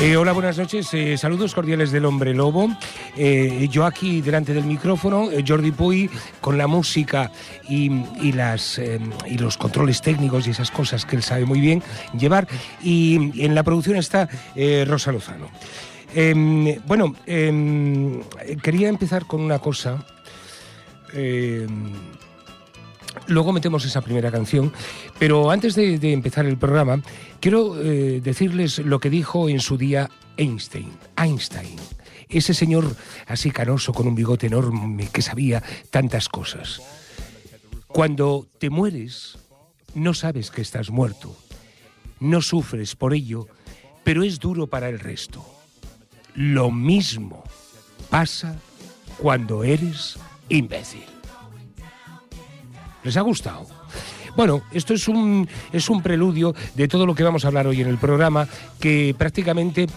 Eh, hola, buenas noches. Eh, saludos cordiales del hombre lobo. Eh, yo aquí delante del micrófono, Jordi Puy, con la música y, las, y los controles técnicos y esas cosas que él sabe muy bien llevar. Y en la producción está Rosa Lozano. Em, bueno, em, quería empezar con una cosa. Em, luego metemos esa primera canción, pero antes de, empezar el programa, quiero eh, decirles lo que dijo en su día Einstein. Einstein. Ese señor así canoso con un bigote enorme que sabía tantas cosas. Cuando te mueres, no sabes que estás muerto. No sufres por ello, pero es duro para el resto. Lo mismo pasa cuando eres imbécil. ¿Les ha gustado? Bueno, esto es un, es un preludio de todo lo que vamos a hablar hoy en el programa, que prácticamente eh,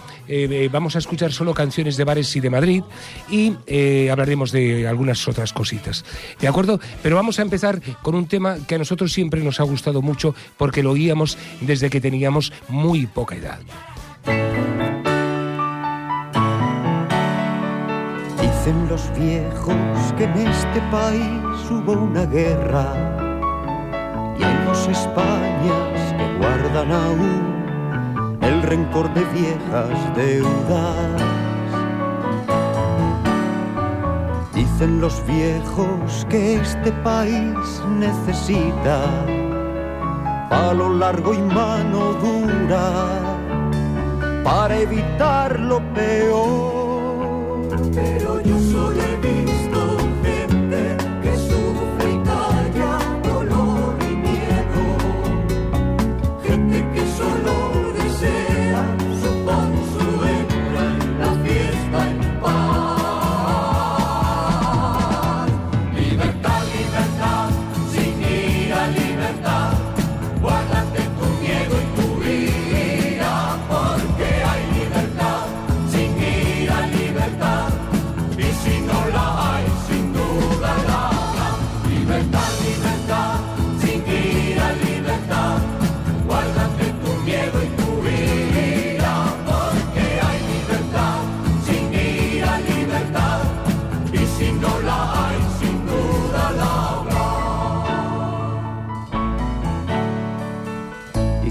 eh, vamos a escuchar solo canciones de bares y de Madrid y eh, hablaremos de algunas otras cositas. ¿De acuerdo? Pero vamos a empezar con un tema que a nosotros siempre nos ha gustado mucho porque lo oíamos desde que teníamos muy poca edad. Dicen los viejos que en este país hubo una guerra Españas que guardan aún el rencor de viejas deudas. Dicen los viejos que este país necesita palo largo y mano dura para evitar lo peor pero yo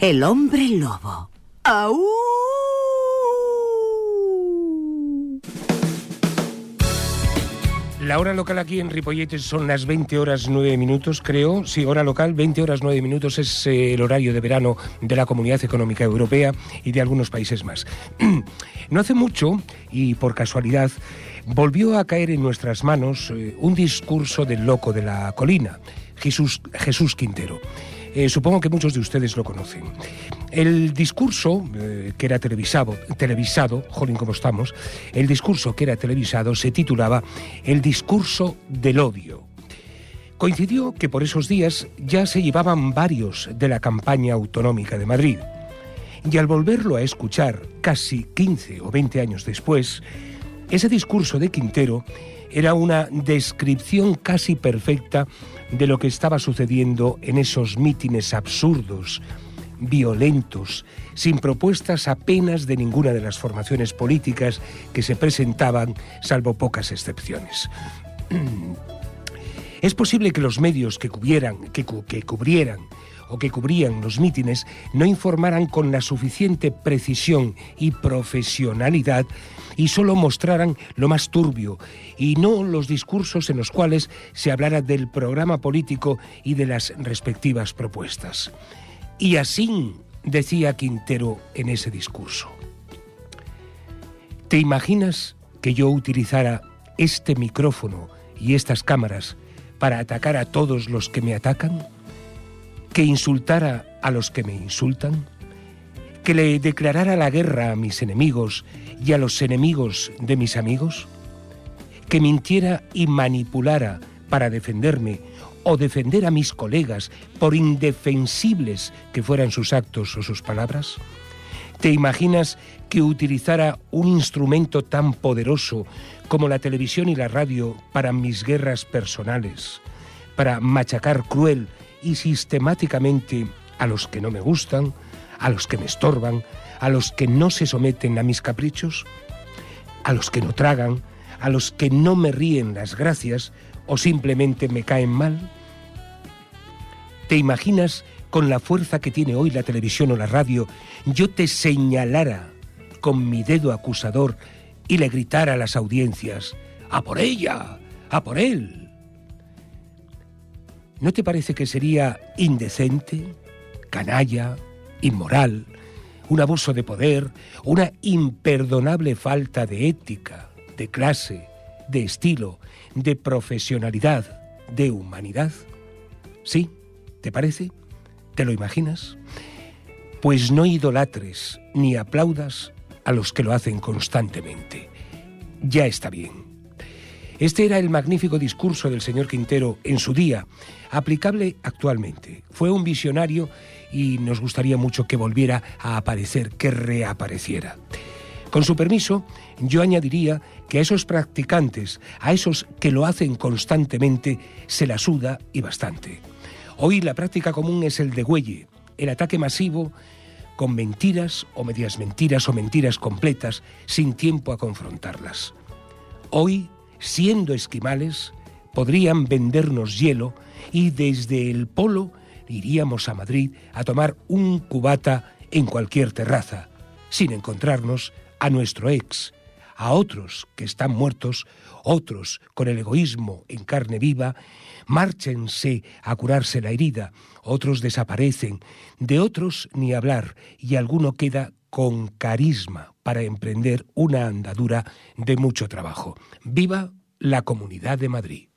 El hombre lobo. ¡Au! La hora local aquí en Ripolletes son las 20 horas 9 minutos, creo. Sí, hora local, 20 horas 9 minutos es eh, el horario de verano de la Comunidad Económica Europea y de algunos países más. no hace mucho, y por casualidad, volvió a caer en nuestras manos eh, un discurso del loco de la colina, Jesús, Jesús Quintero. Eh, supongo que muchos de ustedes lo conocen. El discurso eh, que era televisado, televisado, jolín como estamos, el discurso que era televisado se titulaba El discurso del odio. Coincidió que por esos días ya se llevaban varios de la campaña autonómica de Madrid. Y al volverlo a escuchar casi 15 o 20 años después, ese discurso de Quintero era una descripción casi perfecta de lo que estaba sucediendo en esos mítines absurdos, violentos, sin propuestas apenas de ninguna de las formaciones políticas que se presentaban, salvo pocas excepciones. Es posible que los medios que cubrieran, que, que cubrieran o que cubrían los mítines no informaran con la suficiente precisión y profesionalidad y solo mostraran lo más turbio y no los discursos en los cuales se hablara del programa político y de las respectivas propuestas. Y así decía Quintero en ese discurso. ¿Te imaginas que yo utilizara este micrófono y estas cámaras para atacar a todos los que me atacan? ¿Que insultara a los que me insultan? ¿Que le declarara la guerra a mis enemigos y a los enemigos de mis amigos? ¿Que mintiera y manipulara para defenderme o defender a mis colegas por indefensibles que fueran sus actos o sus palabras? ¿Te imaginas que utilizara un instrumento tan poderoso como la televisión y la radio para mis guerras personales, para machacar cruel y sistemáticamente a los que no me gustan, a los que me estorban, a los que no se someten a mis caprichos, a los que no tragan, a los que no me ríen las gracias o simplemente me caen mal? ¿Te imaginas con la fuerza que tiene hoy la televisión o la radio, yo te señalara con mi dedo acusador y le gritara a las audiencias, ¡A por ella! ¡A por él! ¿No te parece que sería indecente, canalla, inmoral, un abuso de poder, una imperdonable falta de ética, de clase, de estilo, de profesionalidad, de humanidad? ¿Sí? ¿Te parece? ¿Te lo imaginas? Pues no idolatres ni aplaudas a los que lo hacen constantemente. Ya está bien. Este era el magnífico discurso del señor Quintero en su día, aplicable actualmente. Fue un visionario y nos gustaría mucho que volviera a aparecer, que reapareciera. Con su permiso, yo añadiría que a esos practicantes, a esos que lo hacen constantemente, se la suda y bastante. Hoy la práctica común es el degüelle, el ataque masivo con mentiras o medias mentiras o mentiras completas sin tiempo a confrontarlas. Hoy, siendo esquimales, podrían vendernos hielo y desde el polo iríamos a Madrid a tomar un cubata en cualquier terraza, sin encontrarnos a nuestro ex, a otros que están muertos, otros con el egoísmo en carne viva, márchense a curarse la herida, otros desaparecen, de otros ni hablar, y alguno queda con carisma para emprender una andadura de mucho trabajo. ¡Viva la Comunidad de Madrid!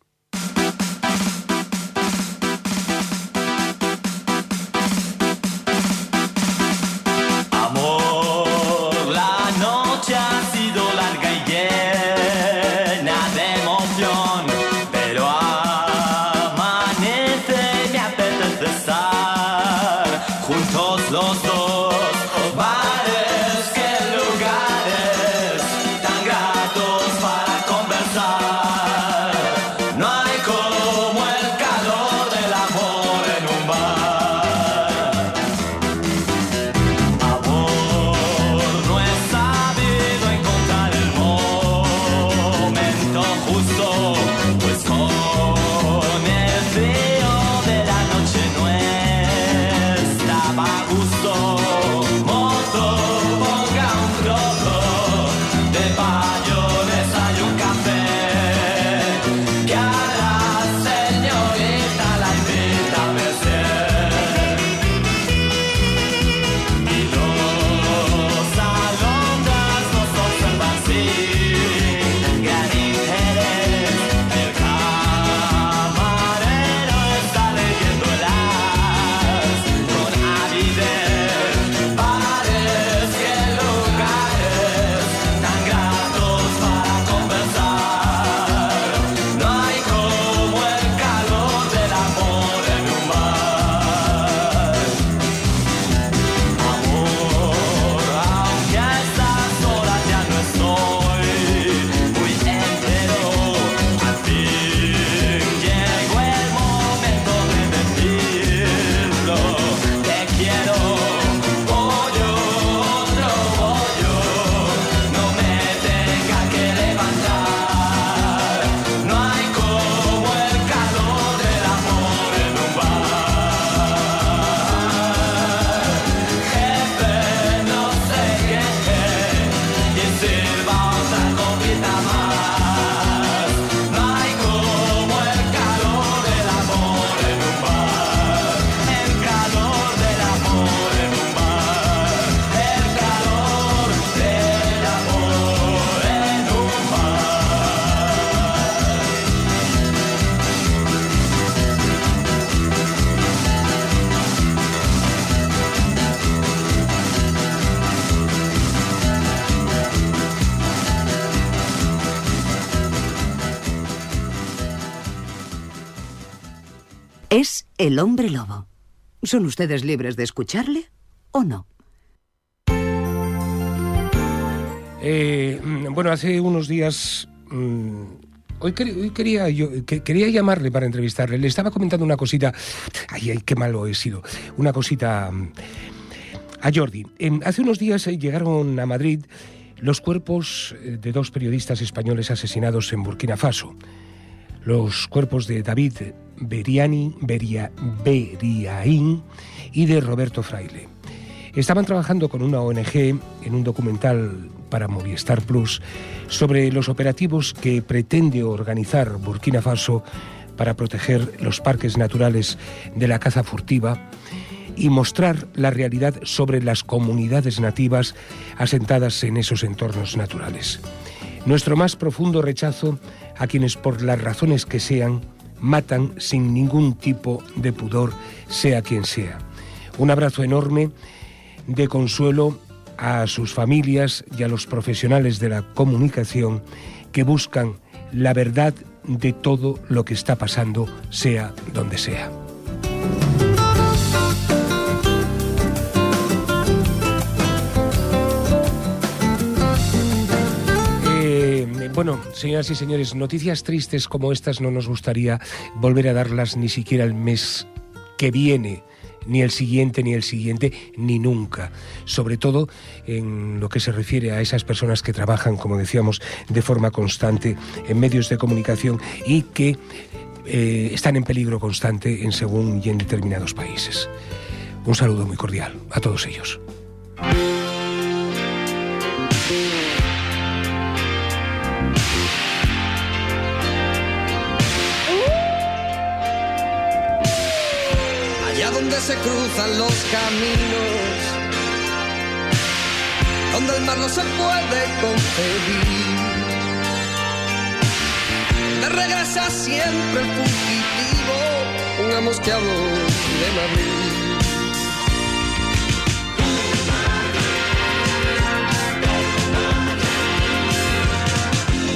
El hombre lobo. ¿Son ustedes libres de escucharle o no? Eh, mm, bueno, hace unos días. mm, hoy, quer- hoy quería quería llamarle para entrevistarle. Le estaba comentando una cosita. Ay, ay, qué malo he sido. Una cosita mm, a Jordi. Em, hace unos días eh, llegaron a Madrid los cuerpos eh, de dos periodistas españoles asesinados en Burkina Faso. Los cuerpos de David Beriani, Beria, Beriaín y de Roberto Fraile. Estaban trabajando con una ONG en un documental para Movistar Plus sobre los operativos que pretende organizar Burkina Faso para proteger los parques naturales de la caza furtiva y mostrar la realidad sobre las comunidades nativas asentadas en esos entornos naturales. Nuestro más profundo rechazo a quienes por las razones que sean matan sin ningún tipo de pudor, sea quien sea. Un abrazo enorme de consuelo a sus familias y a los profesionales de la comunicación que buscan la verdad de todo lo que está pasando, sea donde sea. Bueno, señoras y señores, noticias tristes como estas no nos gustaría volver a darlas ni siquiera el mes que viene, ni el siguiente, ni el siguiente, ni nunca. Sobre todo en lo que se refiere a esas personas que trabajan, como decíamos, de forma constante en medios de comunicación y que eh, están en peligro constante en según y en determinados países. Un saludo muy cordial a todos ellos. Se cruzan los caminos, donde el mar no se puede concebir. De regresa siempre el fugitivo, pongamos que hablo de Madrid.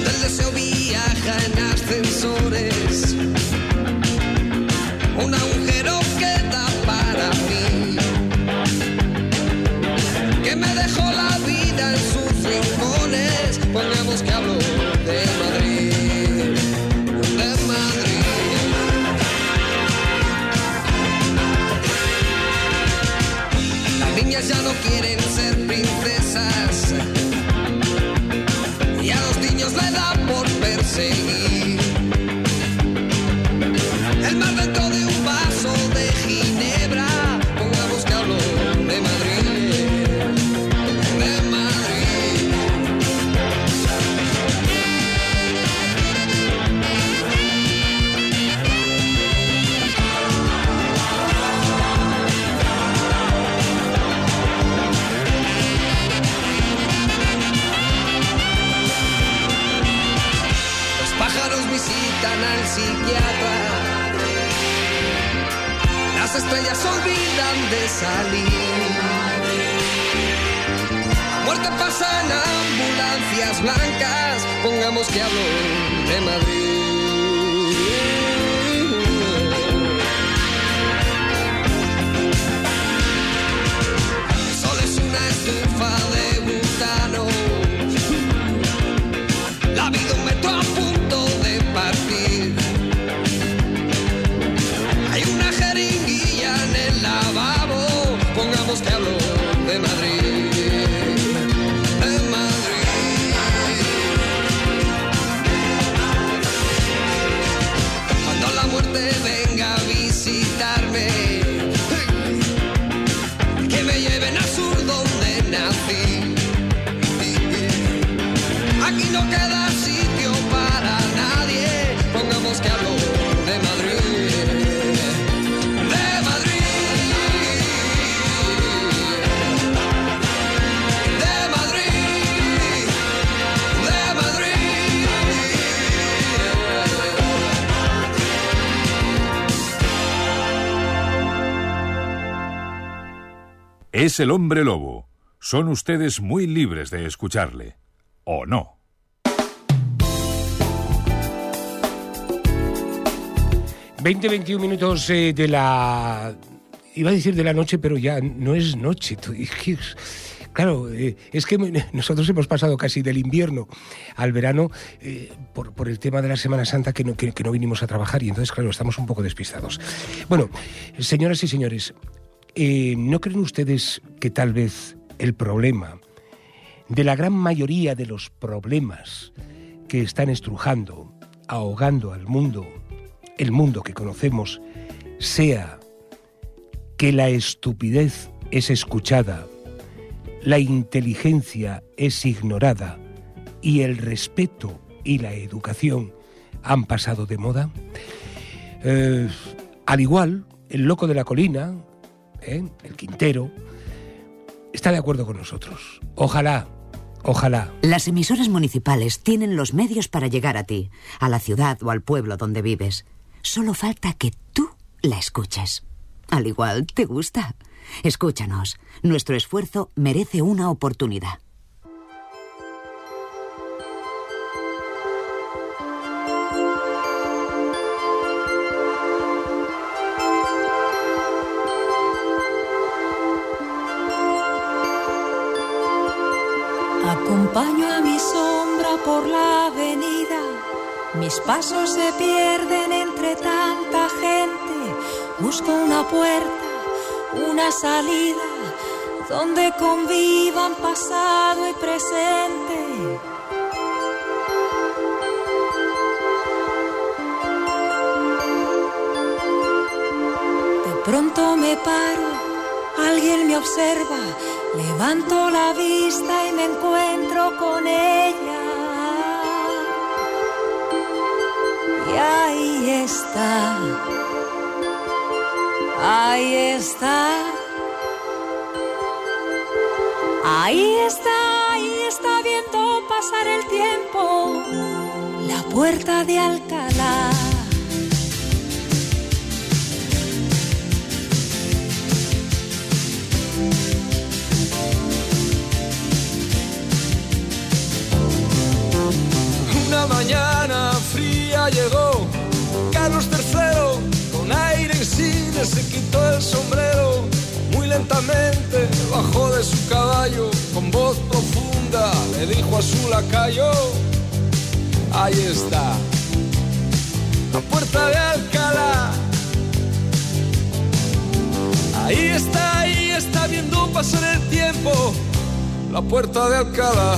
Del deseo viaja en ascensores de salir. La muerte pasa en ambulancias blancas. Pongamos que hablo de Madrid. Es el hombre lobo. Son ustedes muy libres de escucharle. ¿O no? 20-21 minutos eh, de la... Iba a decir de la noche, pero ya no es noche. tú- es que Claro, eh, es que nosotros hemos pasado casi del invierno al verano eh, por, el tema de la Semana Santa que no, que no vinimos a trabajar y entonces, claro, estamos un poco despistados. Bueno, señoras y señores, eh, ¿no creen ustedes que tal vez el problema de la gran mayoría de los problemas que están estrujando, ahogando al mundo, el mundo que conocemos, sea que la estupidez es escuchada, la inteligencia es ignorada y el respeto y la educación han pasado de moda? Eh, al igual, el loco de la colina, ¿eh? el Quintero, está de acuerdo con nosotros. Ojalá, ojalá. Las emisoras municipales tienen los medios para llegar a ti, a la ciudad o al pueblo donde vives. Solo falta que tú la escuches. Al igual, te gusta. Escúchanos. Nuestro esfuerzo merece una oportunidad. Acompaño a mi sombra por la avenida. Mis pasos se pierden entre tanta gente. Busco una puerta, una salida, donde convivan pasado y presente. De pronto me paro, alguien me observa, levanto la vista y me encuentro con ella. Y ahí está, ahí está, ahí está, ahí está viendo pasar el tiempo, la puerta de Alcalá. Mañana fría llegó. Carlos III con aire insigne se quitó el sombrero. Muy lentamente bajó de su caballo con voz profunda le dijo a su lacayo ahí está la puerta de Alcalá. Ahí está ahí está viendo pasar el tiempo la puerta de Alcalá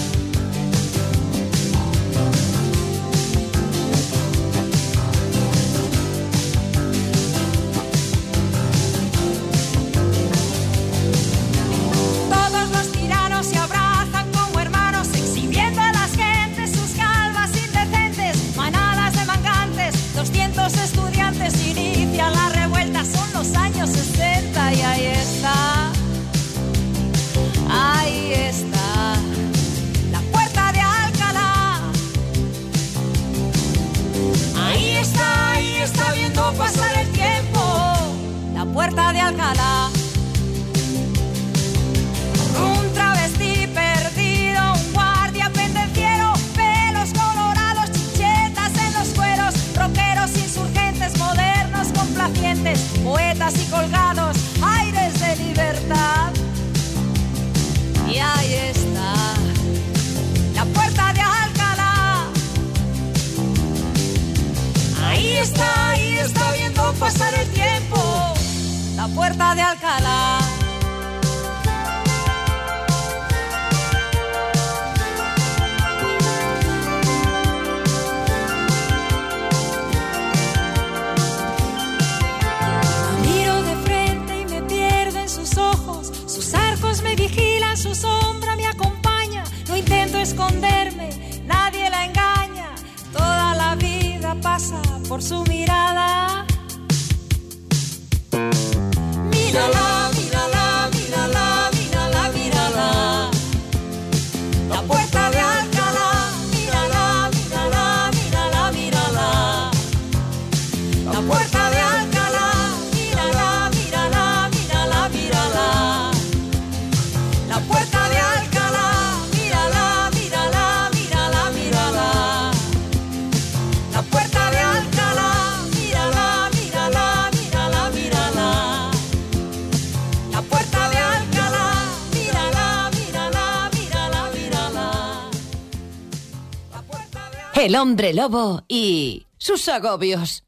Alcalá. Un travesti perdido, un guardia pendenciero, pelos colorados, chichetas en los cueros, rockeros insurgentes, modernos complacientes, poetas y colgados, aires de libertad. Y ahí está, la puerta de Alcalá. Ahí está, ahí está viendo pasar el puerta de Alcalá. La miro de frente y me pierden sus ojos, sus arcos me vigilan, su sombra me acompaña. No intento esconderme, nadie la engaña. Toda la vida pasa por su mirada. la la. El hombre lobo y sus agobios.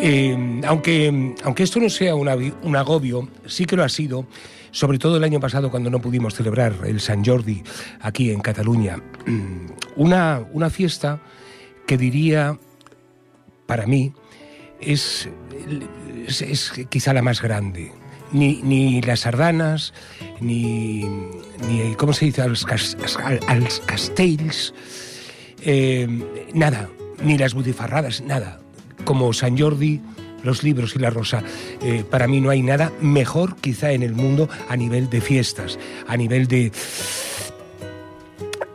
Eh, aunque, aunque esto no sea un, agobio, sí que lo ha sido, sobre todo el año pasado cuando no pudimos celebrar el San Jordi aquí en Cataluña. Una, una fiesta que diría, para mí, es, es quizá la más grande. Ni, ni las sardanas, ni, ni ¿cómo se dice? Els, cas, els castells, eh, nada, ni las butifarradas, nada. Como San Jordi, los libros y la rosa. Eh, para mí no hay nada mejor quizá en el mundo a nivel de fiestas, a nivel de,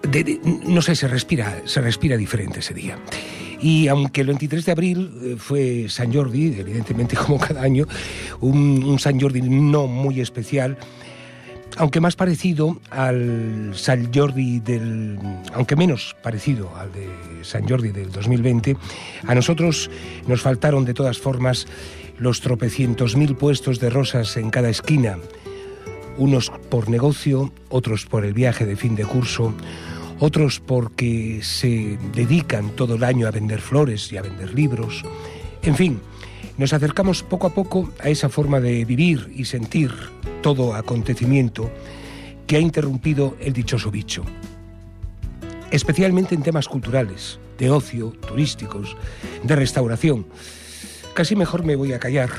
de- de- no sé, se respira, se respira diferente ese día. Y aunque el 23 de abril eh, fue San Jordi, evidentemente como cada año, un, San Jordi no muy especial, aunque más parecido al San Jordi del. aunque menos parecido al de San Jordi del 2020, a nosotros nos faltaron de todas formas los tropecientos mil puestos de rosas en cada esquina, unos por negocio, otros por el viaje de fin de curso, otros porque se dedican todo el año a vender flores y a vender libros. En fin, nos acercamos poco a poco a esa forma de vivir y sentir todo acontecimiento que ha interrumpido el dichoso bicho. Especialmente en temas culturales, de ocio, turísticos, de restauración. Casi mejor me voy a callar,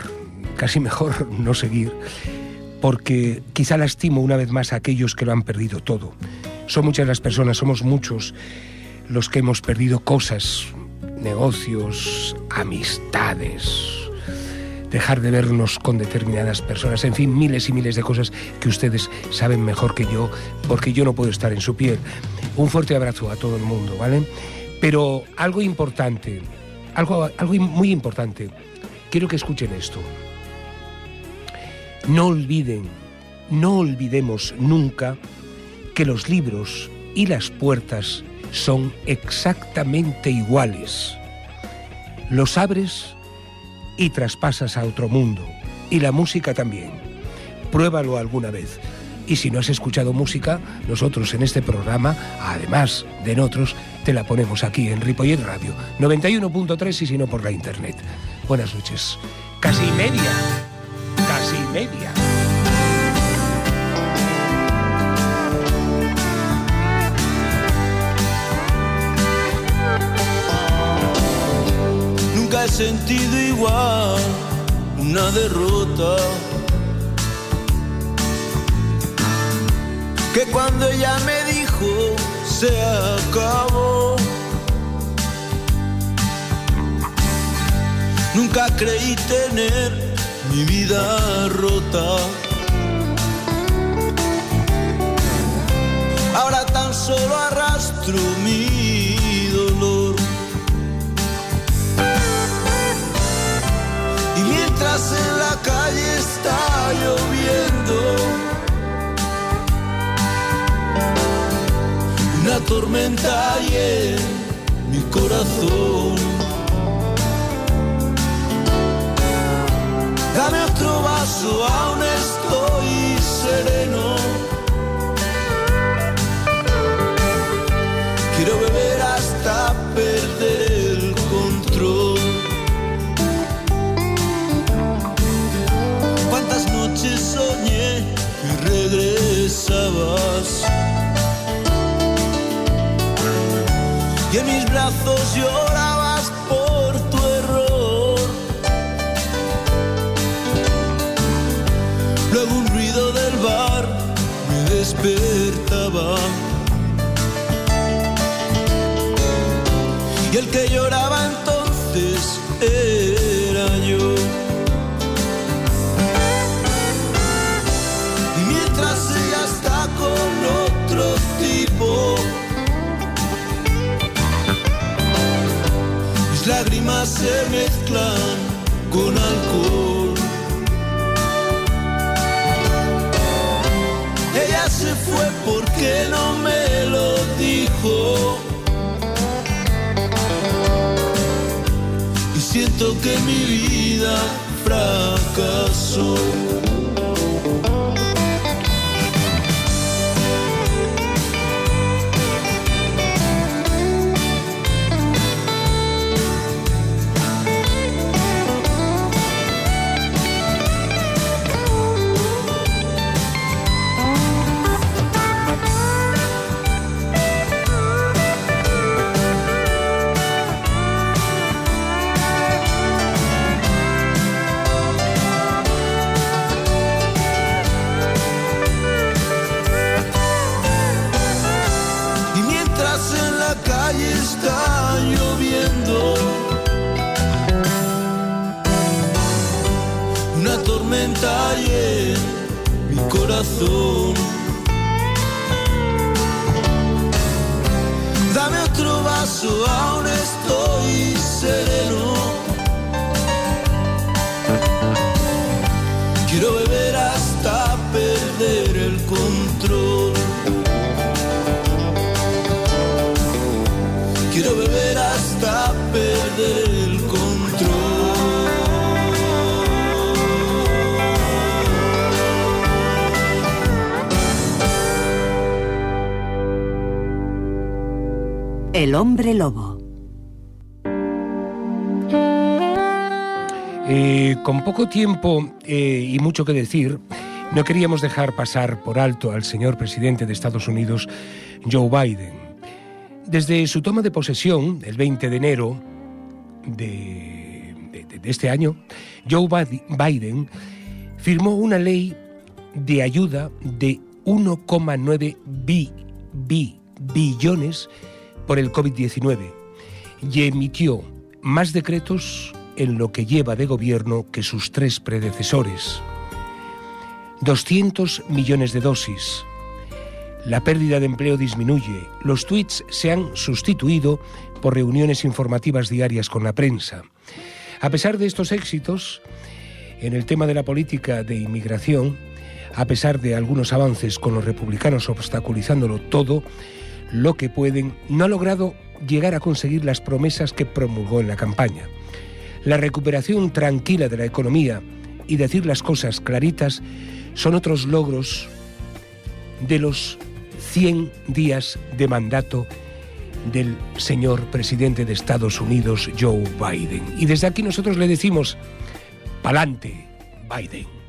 casi mejor no seguir, porque quizá lastimo una vez más a aquellos que lo han perdido todo. Son muchas las personas, somos muchos los que hemos perdido cosas, negocios, amistades, dejar de vernos con determinadas personas, en fin, miles y miles de cosas que ustedes saben mejor que yo, porque yo no puedo estar en su piel. Un fuerte abrazo a todo el mundo, ¿vale? Pero algo importante, algo, algo muy importante, quiero que escuchen esto. No olviden, no olvidemos nunca que los libros y las puertas son exactamente iguales. Los abres y traspasas a otro mundo. Y la música también. Pruébalo alguna vez. Y si no has escuchado música, nosotros en este programa, además de en otros, te la ponemos aquí en Ripollet Radio 91.3 y si no por la internet. Buenas noches. Casi media. Casi media. Sentido igual una derrota que cuando ella me dijo se acabó. Nunca creí tener mi vida rota. Ahora tan solo arrastro mi tormenta hay en mi corazón. Dame otro vaso, aún estoy sereno. Brazos llorabas se mezclan con alcohol. Ella se fue porque no me lo dijo. Y siento que mi vida fracasó. El hombre lobo. Eh, con poco tiempo eh, y mucho que decir, no queríamos dejar pasar por alto al señor presidente de Estados Unidos, Joe Biden. Desde su toma de posesión, el 20 de enero de, de- de este año, Joe Biden- firmó una ley de ayuda de 1,9 bi- bi- billones por el COVID-19 y emitió más decretos en lo que lleva de gobierno que sus tres predecesores. 200 millones de dosis. La pérdida de empleo disminuye. Los tweets se han sustituido por reuniones informativas diarias con la prensa. A pesar de estos éxitos, en el tema de la política de inmigración, a pesar de algunos avances con los republicanos obstaculizándolo todo, lo que pueden, no ha logrado llegar a conseguir las promesas que promulgó en la campaña. La recuperación tranquila de la economía y decir las cosas claritas son otros logros de los 100 días de mandato del señor presidente de Estados Unidos, Joe Biden. Y desde aquí nosotros le decimos, pa'lante, Biden.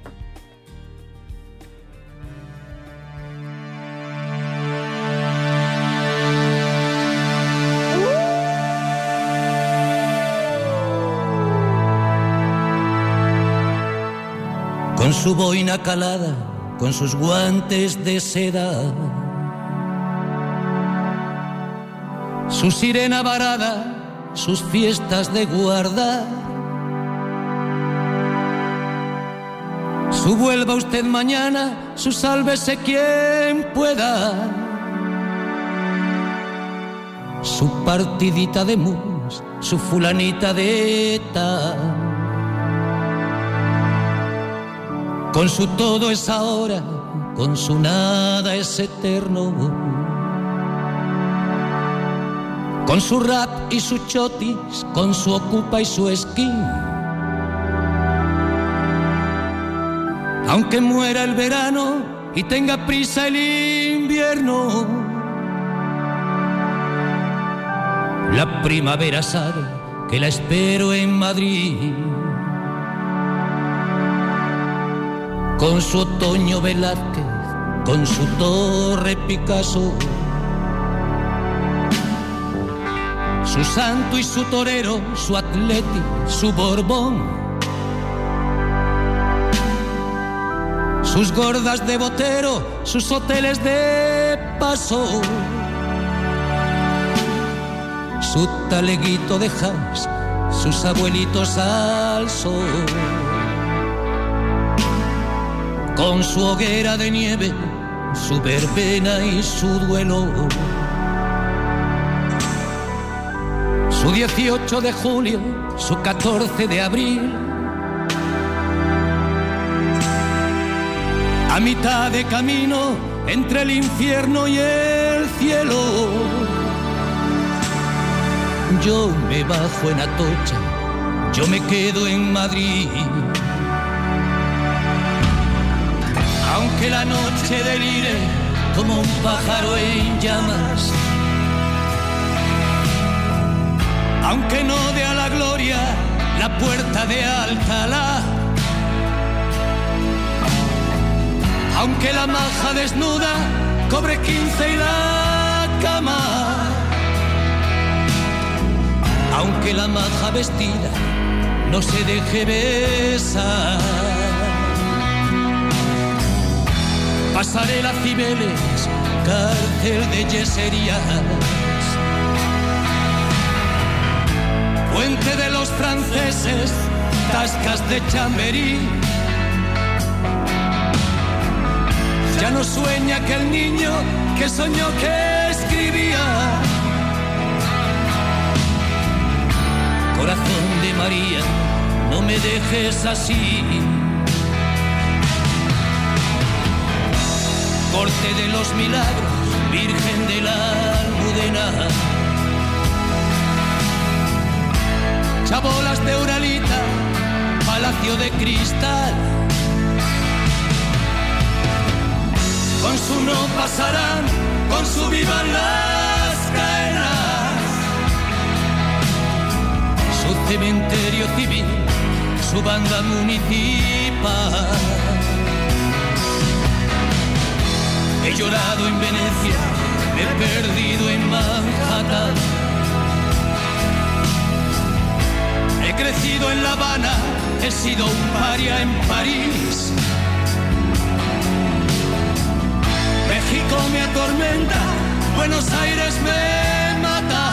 Con su boina calada, con sus guantes de seda, su sirena varada, sus fiestas de guarda. Su vuelva usted mañana, su sálvese quien pueda. Su partidita de mus, su fulanita de eta. Con su todo es ahora, con su nada es eterno. Con su rap y su chotis, con su ocupa y su esquí. Aunque muera el verano y tenga prisa el invierno, la primavera sabe que la espero en Madrid. Con su otoño Velázquez, con su torre Picasso, su santo y su torero, su atleti, su borbón, sus gordas de botero, sus hoteles de paso, su taleguito de jazz, sus abuelitos al sol, con su hoguera de nieve, su verbena y su duelo. Su 18 de julio, su 14 de abril, a mitad de camino entre el infierno y el cielo. Yo me bajo en Atocha, yo me quedo en Madrid. Aunque la noche delire como un pájaro en llamas, aunque no dé a la gloria la puerta de Alcalá. aunque la maja desnuda cobre 15 y la cama, aunque la maja vestida no se deje besar. Pasaré las Cibeles, cárcel de yeserías, puente de los franceses, tascas de chamberí. Ya no sueña aquel niño que soñó que escribía. Corazón de María, no me dejes así. Corte de los milagros, Virgen de la Almudena. Chabolas de Uralita, Palacio de Cristal. con su no pasarán, con su vivan las caenas. Su cementerio civil, su banda municipal. He llorado en Venecia, he perdido en Manhattan. He crecido en La Habana, he sido un paria en París. México me atormenta, Buenos Aires me mata.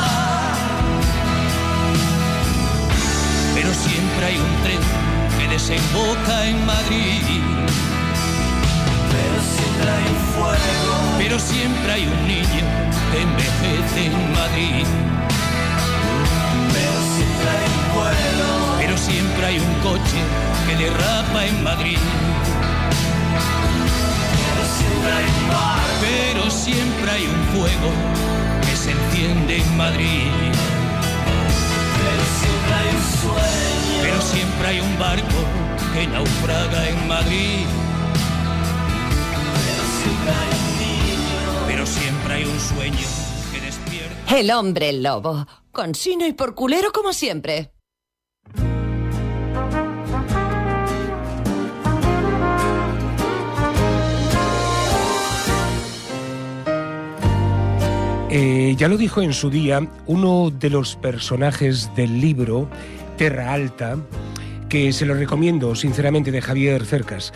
Pero siempre hay un tren que desemboca en Madrid. Fuego. Pero siempre hay un niño que envejece en Madrid. Pero siempre hay un vuelo. Pero siempre hay un coche que derrapa en Madrid. Pero siempre hay un fuego que se enciende en Madrid. Pero siempre hay un sueño. Pero siempre hay un barco que naufraga en Madrid. Pero siempre hay un niño. Pero siempre hay un sueño que despierta. El hombre lobo, con sino y por culero como siempre. Eh, ya lo dijo en su día uno de los personajes del libro Terra Alta, que se lo recomiendo sinceramente de Javier Cercas,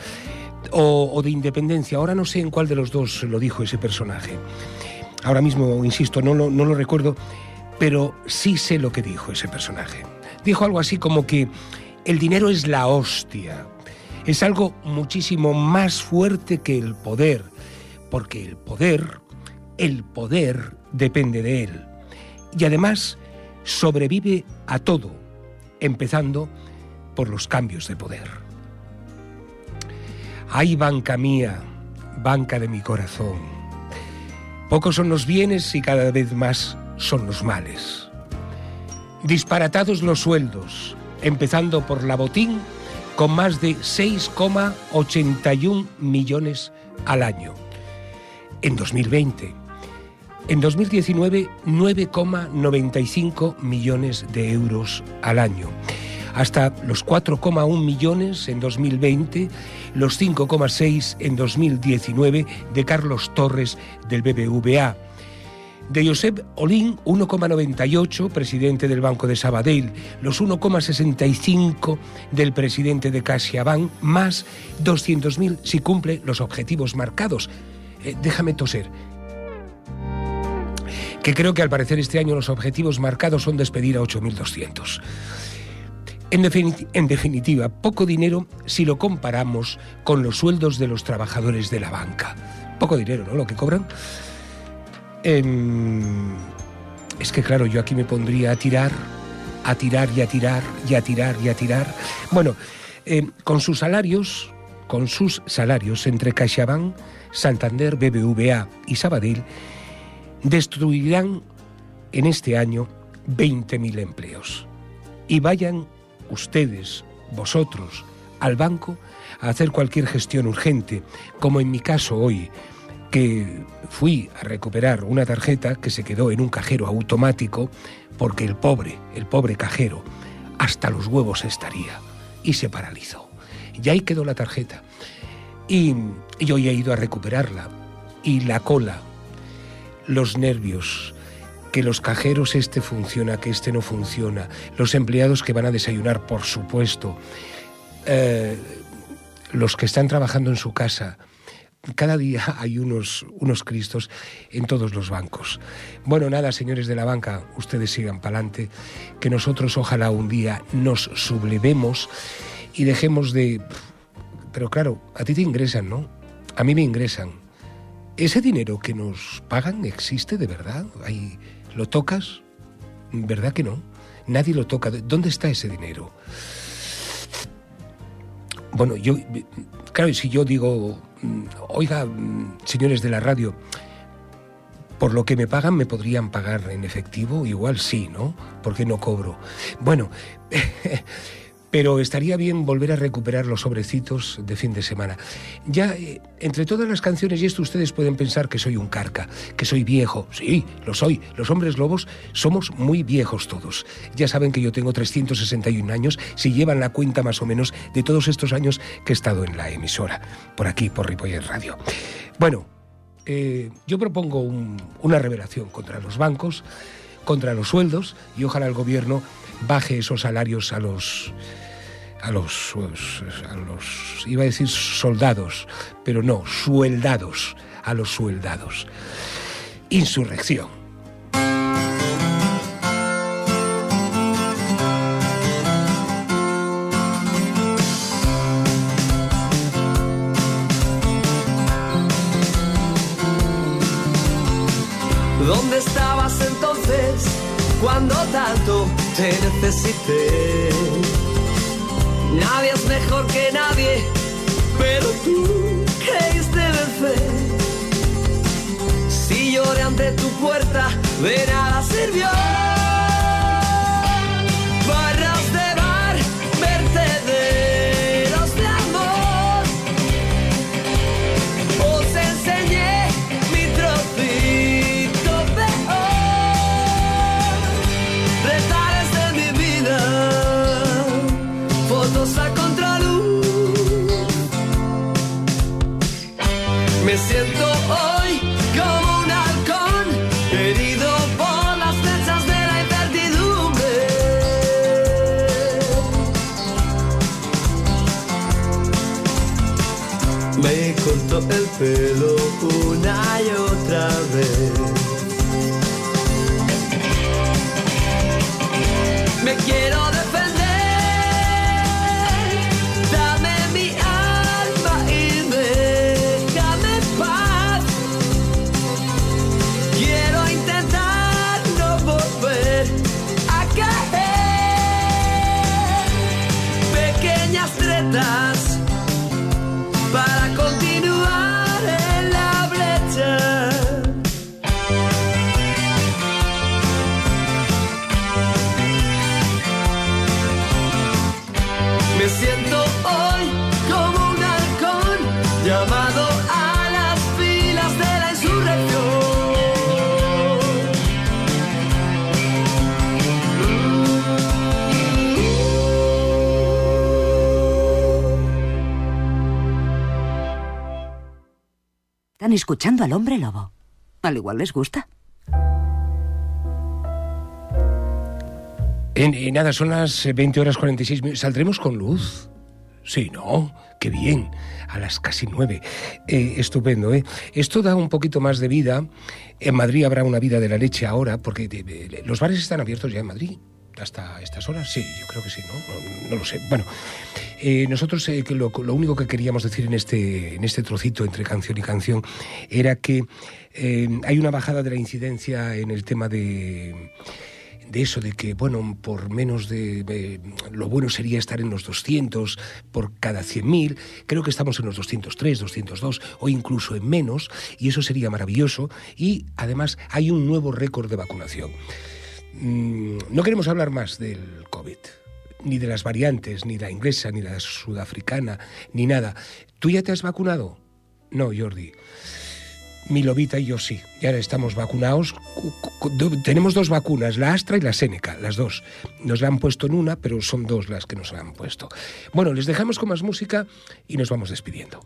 o, o de Independencia. Ahora no sé en cuál de los dos lo dijo ese personaje. Ahora mismo, insisto, no no lo recuerdo, pero sí sé lo que dijo ese personaje. Dijo algo así como que el dinero es la hostia. Es algo muchísimo más fuerte que el poder, porque el poder, el poder depende de él. Y además sobrevive a todo, empezando por los cambios de poder. Ay, banca mía, banca de mi corazón. Pocos son los bienes y cada vez más son los males. Disparatados los sueldos, empezando por la botín, con más de 6,81 millones al año. En 2020, en 2019, 9,95 millones de euros al año. Hasta los 4,1 millones en 2020, los 5,6 en 2019 de Carlos Torres del BBVA. De Josep Olín, 1,98, presidente del Banco de Sabadell, los 1,65 del presidente de CaixaBank, más 200.000 si cumple los objetivos marcados. Eh, déjame toser. Que creo que al parecer este año los objetivos marcados son despedir a 8.200. En, defini- en definitiva, poco dinero si lo comparamos con los sueldos de los trabajadores de la banca. Poco dinero, ¿no? Lo que cobran. Em, es que claro, yo aquí me pondría a tirar, a tirar y a tirar y a tirar y a tirar. Bueno, em, con sus salarios, con sus salarios entre CaixaBank, Santander, BBVA y Sabadell, destruirán en este año 20.000 empleos. Y vayan ustedes, vosotros, al banco a hacer cualquier gestión urgente, como en mi caso hoy, que fui a recuperar una tarjeta que se quedó en un cajero automático porque el pobre, el pobre cajero, hasta los huevos estaría y se paralizó. Y ahí quedó la tarjeta. Y, y hoy he ido a recuperarla. Y la cola, los nervios, que los cajeros este funciona, que este no funciona, los empleados que van a desayunar, por supuesto, eh, los que están trabajando en su casa. Cada día hay unos, unos cristos en todos los bancos. Bueno, nada, señores de la banca, ustedes sigan para adelante, que nosotros ojalá un día nos sublevemos y dejemos de... Pero claro, a ti te ingresan, ¿no? A mí me ingresan. ¿Ese dinero que nos pagan existe de verdad? Ahí, ¿Lo tocas? ¿Verdad que no? Nadie lo toca. ¿Dónde está ese dinero? Bueno, yo, claro, si yo digo, mm, oiga, mm, señores de la radio, por lo que me pagan, ¿me podrían pagar en efectivo? Igual sí, ¿no? Porque no cobro. Bueno, pero estaría bien volver a recuperar los sobrecitos de fin de semana. Ya, eh, entre todas las canciones y esto, ustedes pueden pensar que soy un carca, que soy viejo. Sí, lo soy. Los hombres lobos somos muy viejos todos. Ya saben que yo tengo 361 años, si llevan la cuenta más o menos de todos estos años que he estado en la emisora, por aquí, por Ripollet Radio. Bueno, eh, yo propongo un- una revelación contra los bancos, contra los sueldos, y ojalá el gobierno baje esos salarios a los a los, a los, iba a decir soldados, pero no, sueldados, a los sueldados. Insurrección. ¿Dónde estabas entonces cuando tanto te necesité? Nadie es mejor que nadie, pero tú creíste vencer. Si lloré ante tu puerta, de nada sirvió. Peloponaya. escuchando al hombre lobo. Al igual les gusta. Y, nada, son las eh, 20 horas 46 minutos. ¿Saldremos con luz? Sí, ¿no? Qué bien. A las casi nueve. Eh, estupendo, ¿eh? Esto da un poquito más de vida. En Madrid habrá una vida de la leche ahora, porque eh, los bares están abiertos ya en Madrid. ¿Hasta estas horas? Sí, yo creo que sí, ¿no? No, lo sé. Bueno, eh, nosotros eh, lo, único que queríamos decir en este, en este trocito entre canción y canción era que eh, hay una bajada de la incidencia en el tema de de eso, de que, bueno, por menos de- lo bueno sería estar en los 200 por cada 100.000. Creo que estamos en los 203, 202 o incluso en menos, y eso sería maravilloso. Y además hay un nuevo récord de vacunación. Mm, no queremos hablar más del COVID, ni de las variantes, ni la inglesa, ni la sudafricana, ni nada. ¿Tú ya te has vacunado? No, Jordi. Mi lobita y yo sí, ya estamos vacunados. Cu- cu- do- Tenemos dos vacunas, la Astra y la Seneca, las dos. Nos la han puesto en una, pero son dos las que nos la han puesto. Bueno, les dejamos con más música y nos vamos despidiendo.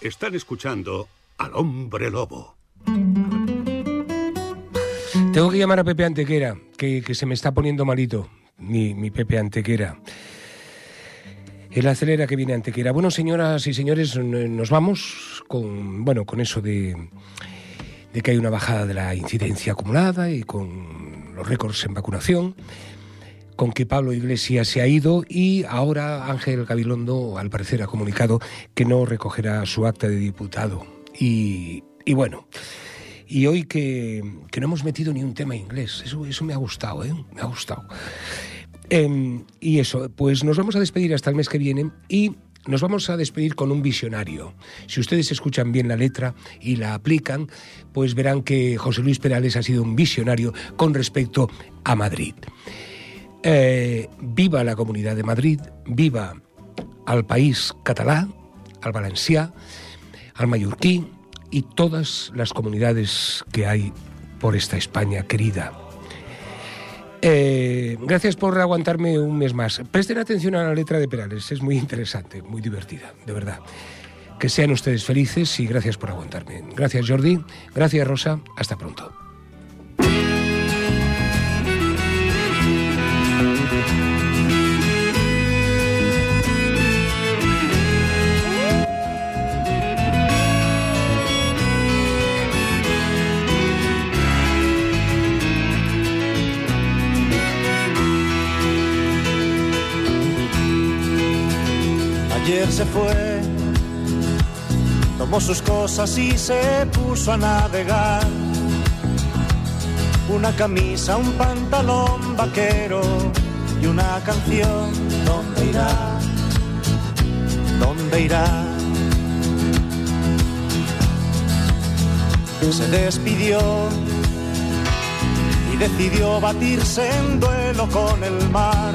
Están escuchando al hombre lobo. Tengo que llamar a Pepe Antequera, que, que se me está poniendo malito, mi, mi Pepe Antequera. El acelera que viene Antequera. Bueno, señoras y señores, nos vamos con, bueno, con eso de, de que hay una bajada de la incidencia acumulada y con los récords en vacunación, con que Pablo Iglesias se ha ido y ahora Ángel Gabilondo, al parecer, ha comunicado que no recogerá su acta de diputado. Y, bueno, y hoy que, no hemos metido ni un tema inglés, eso, eso me ha gustado, ¿eh? Me ha gustado. Em, y eso, pues nos vamos a despedir hasta el mes que viene y nos vamos a despedir con un visionario. Si ustedes escuchan bien la letra y la aplican, pues verán que José Luis Perales ha sido un visionario con respecto a Madrid. Eh, viva la Comunidad de Madrid, viva al país catalá, al valencià, al mallorquí y todas las comunidades que hay por esta España querida. Eh, gracias por aguantarme un mes más. Presten atención a la letra de Perales, es muy interesante, muy divertida, de verdad. Que sean ustedes felices y gracias por aguantarme. Gracias Jordi, gracias Rosa, hasta pronto. Ayer se fue, tomó sus cosas y se puso a navegar. Una camisa, un pantalón vaquero y una canción. ¿Dónde irá? ¿Dónde irá? Se despidió y decidió batirse en duelo con el mar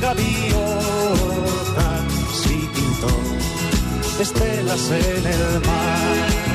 gaviotas y pintó estelas en el mar.